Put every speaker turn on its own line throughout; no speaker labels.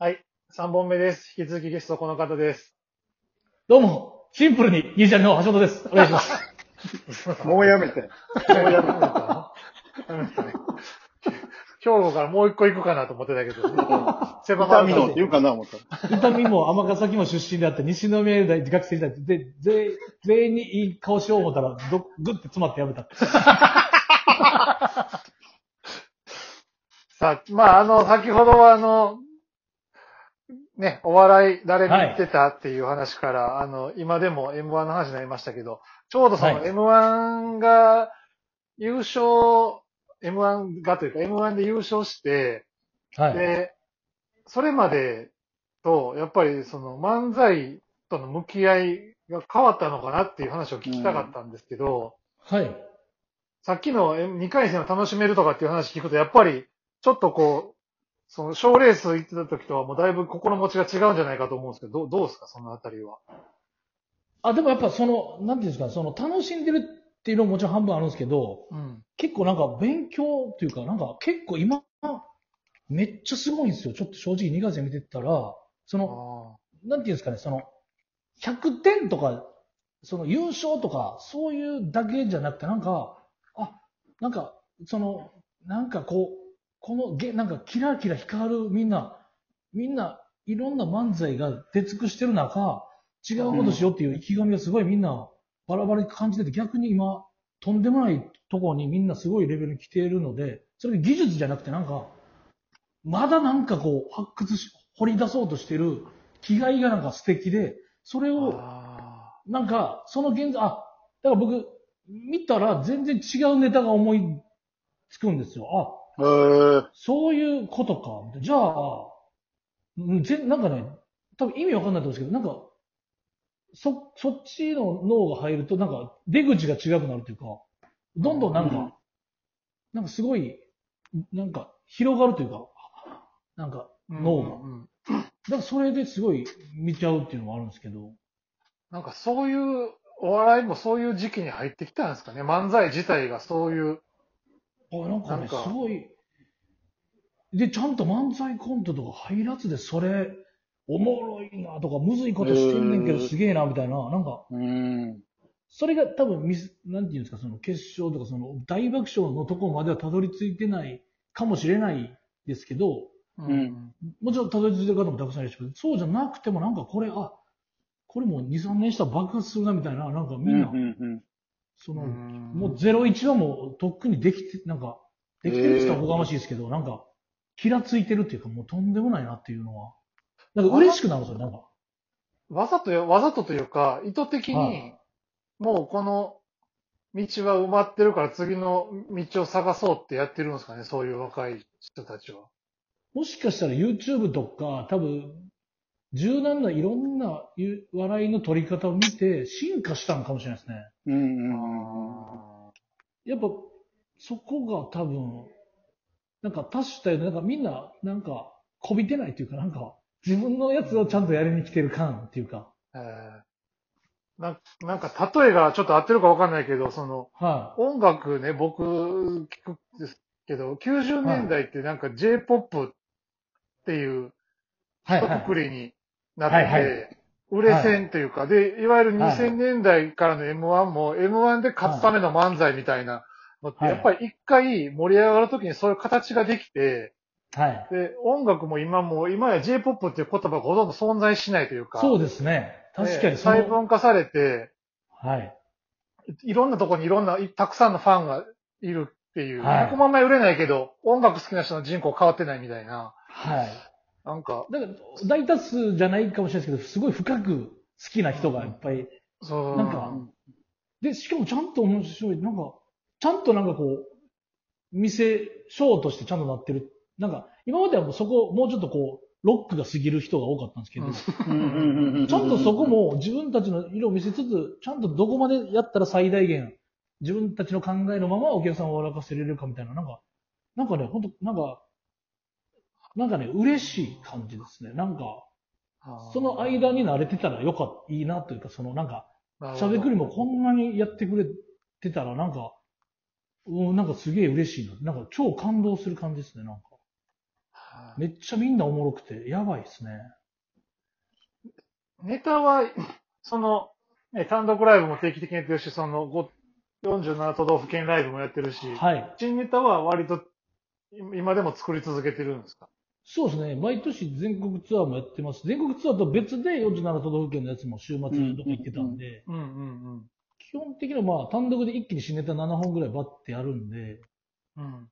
はい。3本目です。引き続きゲストこの方です。
どうも、シンプルにギリシャリの橋本です。お願いします。
もうやめて。
もうやめたのやめたね。兵庫からもう一個行くかなと思ってたけど、狭
痛みのって
て
言うかな思った。
痛みも尼崎も出身であって、西宮大学生時代で、全全員にいい顔しよう思ったら、どグッて詰まってやめた。
さあ、まあ、あの、先ほどはあの、ね、お笑い誰見てたっていう話から、あの、今でも M1 の話になりましたけど、ちょうどその
はい
M1 が優勝、M1 がというか M1 で優勝して、
はい。
で、それまでと、やっぱりその漫才との向き合いが変わったのかなっていう話を聞きたかったんですけど、
はい。
さっきの2回戦を楽しめるとかっていう話聞くと、やっぱりちょっとこう、その賞レース行ってた時とはもうだいぶ心持ちが違うんじゃないかと思うんですけど、どうどうですか、そのあたりは。
あ、でもやっぱその、なんていうんですか、その楽しんでるっていうのももちろん半分あるんですけど、
うん。
結構なんか勉強っていうか、なんか結構今、めっちゃすごいんですよ。ちょっと正直2月見てたら、その、
あ
なんていうんですかね、その、100点とか、その優勝とか、そういうだけじゃなくて、なんか、あ、なんか、その、なんかこう、このげ、なんかキラキラ光るみんな、みんないろんな漫才が出尽くしてる中、違うことしようっていう意気込みがすごいみんなバラバラに感じてて、逆に今、とんでもないところにみんなすごいレベルに来ているので、それ技術じゃなくてなんか、まだなんかこう、発掘し、掘り出そうとしてる気概がなんか素敵で、それ
ー
を、
あ
なんか、その現在、あ、だから僕、見たら全然違うネタが思いつくんですよ。あ、
へー。
そういうことか。じゃあ、うんぜなんかね、多分意味わかんないと思うんですけど、なんか、そ、そっちの脳が入ると、なんか、出口が違くなるというか、どんどんなんか、
うん
なんかすごい、なんか、広がるというか、なんか、
ー
脳が。
うんうんうん
だからそれですごい見ちゃうっていうのもあるんですけど、
なんかそういう、お笑いもそういう時期に入ってきたんですかね。漫才自体がそういう。
あ、なんかね、
なんか。
すごい、で、ちゃんと漫才コントとか入らずで、それ、おもろいなとか、むずいことしてんねんけど、すげえな、みたいな、なんか、
うーん。
それが多分ミス、なんていうんですか、その決勝とか、その大爆笑のとこまではたどり着いてないかもしれないですけど、
ん。
もちろんたどり着いてる方もたくさんいるし、そうじゃなくてもなんかこれ、あ、これもう2、3年したら爆発するなみたいな、なんかみんな、その、
うん
もう01はもうとっくにできて、なんか、できてるって言ったらおこがましいですけど、なんか、キラついてるっていうか、もうとんでもないなっていうのは、なんか嬉しくなるんですよ、なんか。
わざとよ、わざとというか、意図的
は
に、もうこの道は埋まってるから次の道を探そうってやってるんですかね、そういう若い人たちは。
もしかしたら YouTube とか、多分、柔軟ないろんなゆ笑いの取り方を見て進化したのかもしれないですね。
うんうんうん
やっぱ、そこが多分、なんか多種多様で、なんかみんな、なんか、こびてないっていうか、なんか、自分のやつをちゃんとやりに来てる感っていうか、
えー。ななんか、例えがちょっと合ってるかわかんないけど、その、
は
音楽ね、僕聞くんですけど、90年代ってなんか J-POP っていう
い。はい、
一
はい。
括りになって
はい。は
て、売れ線というか、で、いわゆる
はい
2000年代からの M1 も M1 で勝つための漫才みたいなのって、
はい
やっぱり一回盛り上がるときにそういう形ができて、
はい。
で、音楽も今も、今や J-POP っていう言葉がほとんど存在しないというか、
そうですね。確か
ね
に
細分化されて、
はい。
いろんなところにいろんな、いたくさんのファンがいるっていう、
はい
100万枚売れないけど、音楽好きな人の人口変わってないみたいな、
はい。
なんか、
だから、大多数じゃないかもしれないですけど、すごい深く好きな人がいっぱい。
そう、
なんかで、しかもちゃんと面白い。なんか、ちゃんとなんかこう、見せ、ショーとしてちゃんとなってる。なんか、今まではもうそこ、もうちょっとこう、ロックが過ぎる人が多かったんですけど、ちゃんとそこも自分たちの色を見せつつ、ちゃんとどこまでやったら最大限、自分たちの考えのままお客さんを笑かせれるかみたいな、なんか、なんかね、ほんと、なんか、なんかね、嬉しい感じですね。なんか、その間に慣れてたらよかった、いいなというか、そのなんか、しゃべくりもこんなにやってくれてたら、なんか、うん、なんかすげえ嬉しいな。なんか超感動する感じですね、なんか。めっちゃみんなおもろくて、やばいですね。
ネタは、その、ね、単独ライブも定期的にやってるし、その、ご47都道府県ライブもやってるし、
はい。
新ネタは割と今でも作り続けてるんですか？
そうですね。毎年全国ツアーもやってます。全国ツアーと別で47都道府県のやつも週末どこ行ってたんで、
うんうん
基本的にはまあ単独で一気に新ネタ7本ぐらいバッてやるんで、
うん。うん。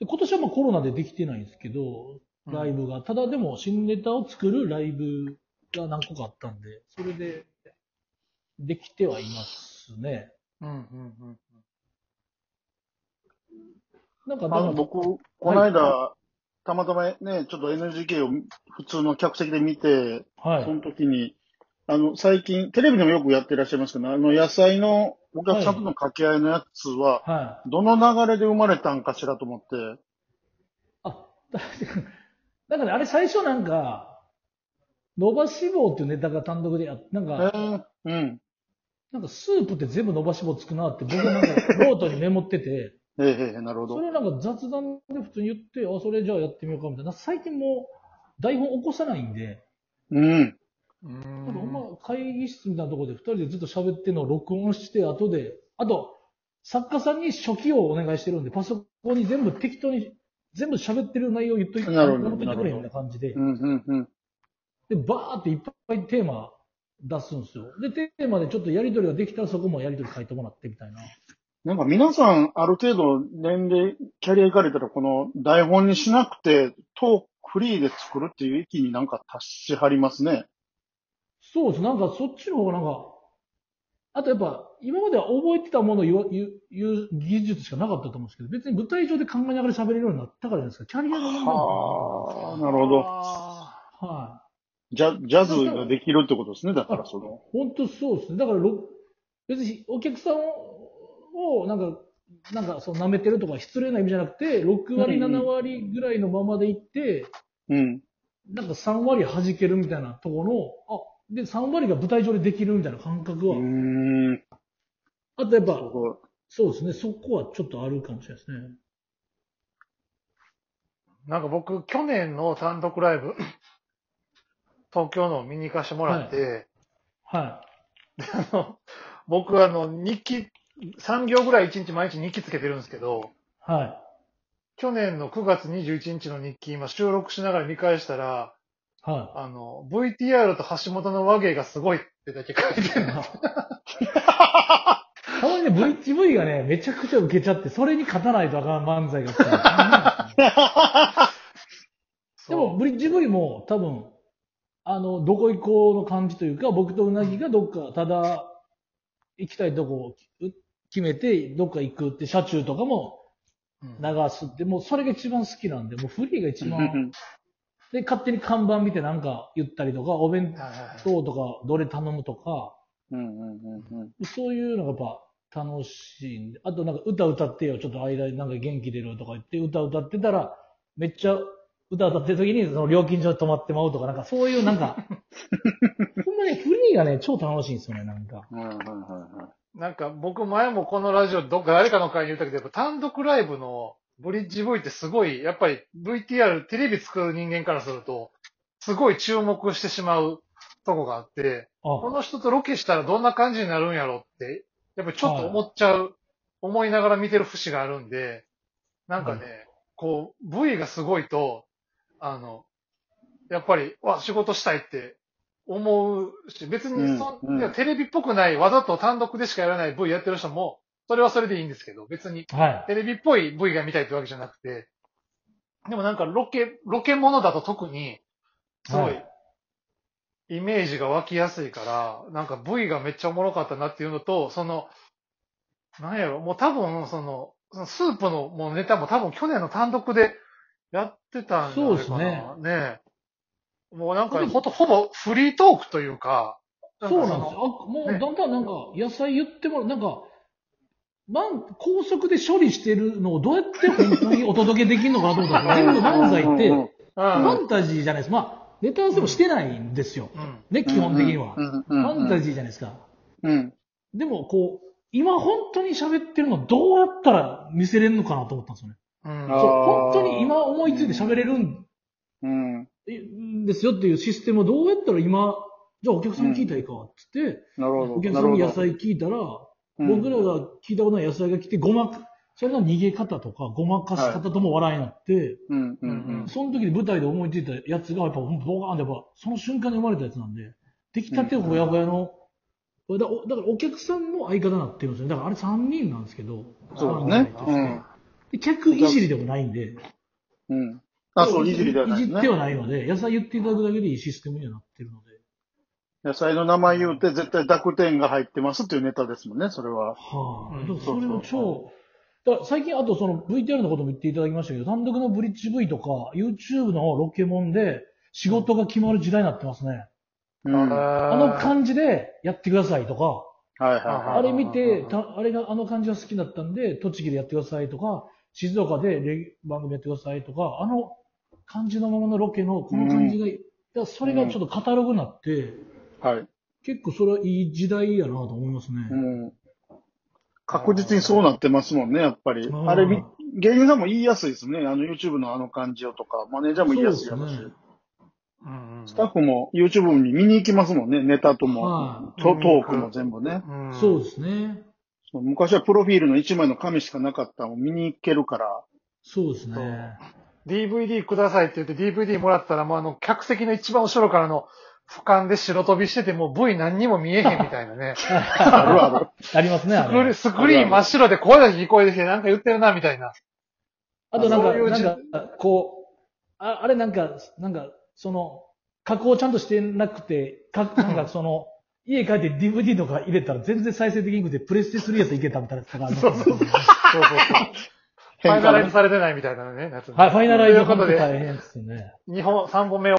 で今年はまあコロナでできてないんですけど、ライブが。ただでも新ネタを作るライブが何個かあったんで、それでできてはいますね。
うんうんうん。
なんか、
あの、僕、この間、たまたまね、ちょっと NGK を普通の客席で見て、
はい
そ。の時に、あの、最近、テレビでもよくやってらっしゃいますけど、あの、野菜のお客さんとの掛け合いのやつは、
はい。
どの流れで生まれたんかしらと思って、
あ、だだからあれ最初なんか、伸ばし棒っていうネタが単独でやっなん
え
か、
ー、うん。
なんかスープって全部伸ばし棒つくなって僕なんかノートにメモってて、
えー、えー、なるほど。
それをなんか雑談で普通に言って、あ、それじゃあやってみようかみたいな。最近もう台本起こさないんで、
うん。
う
なんかほん
ん。
ま会議室みたいなところで二人でずっと喋ってるのを録音して、後で、あと、作家さんに初期をお願いしてるんで、パソコンに全部適当に、全部喋ってる内容を言っといて、
なるほど
くれみたいな感じで
う、ん、うん、うん。
で、バーっていっぱいテーマ出すんですよ。で、テーマでちょっとやりとりができたらそこもやりとり書いてもらってみたいな。
なんか皆さん、ある程度年齢、キャリア行かれたら、この台本にしなくて、トークフリーで作るっていう域になんか達しはりますね。
そうです。なんかそっちの方がなんか、あとやっぱ、今までは覚えてたものを言わ言う言う技術しかなかったと思うんですけど、別に舞台上で考えながら喋れるようになったからじゃないですか。キャリアの問題なの
はあ、なるほど。
は
ジャジャズができるってことですね。だからその。
い。本当そうですね。だからろ、別にお客さんを、なんか、なんかそう舐めてるとか失礼な意味じゃなくて、6割、
うんうん
7割ぐらいのままでいって、
うん。
なんか3割弾けるみたいなところの、あ、で、3割が舞台上でできるみたいな感覚
う
は、
ーん。
あとやっぱ、そうですね、そこはちょっとあるかもしれないですね。
ーなんか僕、去年の単独ライブ、東京の見に行かしてもらって、
は
あの僕、あの、日記、3行ぐらい1日毎日日記つけてるんですけど、
い。はい。
去年の9月21日の日記、今収録しながら見返したら、
は
あの、VTR と橋本の和芸がすごいってだけ書いてる。
い。たまにね、ブリッジ V がね、めちゃくちゃ受けちゃって、それに勝たないとあかん漫才が来た。でも、ブリッジ V も多分、あの、どこ行こうの感じというか、僕とうなぎがどっか、ただ、行きたいとこ決めて、どっか行くって、車中とかも
うん。
流すって、もうそれが一番好きなんで、もうフリーが一番、
うん。
で、勝手に看板見てなんか言ったりとか、お弁当とか、どれ頼むとか、
うんうんうんうん。
そういうのがやっぱ楽しいんで、あとなんか歌歌ってよ、ちょっと間になんか元気出るとか言って歌歌ってたら、めっちゃ歌歌ってる時にその料金所で止まってまうとか、なんかそういうなんか、ほんまにフリーがね、超楽しいんですよね、なんか。
なんか僕前もこのラジオどっか誰かの会に言ったけど、やっぱ単独ライブのブリッジ V ってすごい、やっぱり VTR、テレビ作る人間からすると、すごい注目してしまうとこがあって、こ
あ、
の人とロケしたらどんな感じになるんやろって、やっぱりちょっと思っちゃう、思いながら見てる節があるんで、なんかね、こう、V がすごいと、あの、やっぱり、わ、仕事したいって思うし、別にそ、
うんうん
テレビっぽくない、わざと単独でしかやらない V やってる人も、それはそれでいいんですけど、別に
はい。
テレビっぽい V が見たいってわけじゃなくて、でもなんかロケ、ロケものだと特に、すご
はい
い、イメージが湧きやすいから、なんか V がめっちゃおもろかったなっていうのと、その、なんやろ、もう多分、その、そのスープのもうネタも多分去年の単独でやってたんじゃないかな。
そうですね
ねえもうなんか、ほと、ほぼフリートークというか、
そうなんですよ。もう
ね
だんだんなんか、野菜言ってもらう、なんか、まん、高速で処理してるのをどうやって本当にお届けできるのかなと思ったら、全部漫才って、フ
の、
ァンタジーじゃないです。まあ、ネタ合わせもしてないんですよ。ね、基本的には。
うん
ファンタジーじゃないですか。
うん。
でも、こう、今本当に喋ってるのどうやったら見せれるのかなと思ったんですよね。そう、本当に今思いついて喋れるん
うん。
いですよっていうシステムをどうやったら今、じゃあお客さんに聞いたらいいかって言って、
なるほど。
お客さんに野菜聞いたら、
うん
僕らが聞いたことない野菜が来て、ごまか、それの逃げ方とか、ごまかし方とも笑いになって、
うん、うん、うん。
その時に舞台で思いついたやつが、やっぱ、ボーンってやっぱ、その瞬間に生まれたやつなんで、出来たてほやほやの、だだからお客さんの相方になってるんですよ。だからあれ3人なんですけど、
そうですね。
客いじりでもないんで、
うん。あ、そう、いじりではないね
いじって。はないので、野菜言っていただくだけでいいシステムにはなってるので。
野菜の名前言うて絶対濁点が入ってますっていうネタですもんね、それは。
はあ、
うん
それを超、だ最近あとその VTR のことも言っていただきましたけど、単独のブリッジ V とか YouTube のロケモンで仕事が決まる時代になってますね。
うん。は
あ
あの感じでやってくださいとか、
いはいは
あれ見て、たあれがあの感じが好きだったんで、栃木でやってくださいとか、静岡でレ番組やってくださいとか、あの感じのままのロケのこの感じが、いやそれがちょっとカタログになって、
い。はい。
結構それはいい時代やなと思いますね。
うん。確実にそうなってますもんね、やっぱり。
うん
あれみ、芸人さんも言いやすいですね。あの YouTube のあの感じをとか、マネージャーも言いやすいやろし、
そうですね
うんうん
スタッフも YouTube に見に行きますもんね、ネタとも、
は
トトークも全部ね。
うん
そうですね。
昔はプロフィールの1枚の紙しかなかったのを見に行けるから、
そうですね。
DVD くださいって言って DVD もらったら、もうあの、客席の一番後ろからの俯瞰で白飛びしてて、もう V 何にも見えへんみたいなね。
あるある。
ありますね、あ
スクリ
れ。
スクリーン真っ白で声だけ聞こえてきて、なんか言ってるな、みたいな。
あとなんか、
そういう時
なんか、こう、ああれなんか、なんか、その、加工ちゃんとしてなくて、か なんかその、家帰って DVD とか入れたら全然再生できなくて、プレステ3やったらいけたみたいな
そうそうそう。ファイナライズされてないみたいなね、やつ。
はい、ファイナライズ本当
ということで、
大変ですよね。
2本、3本目を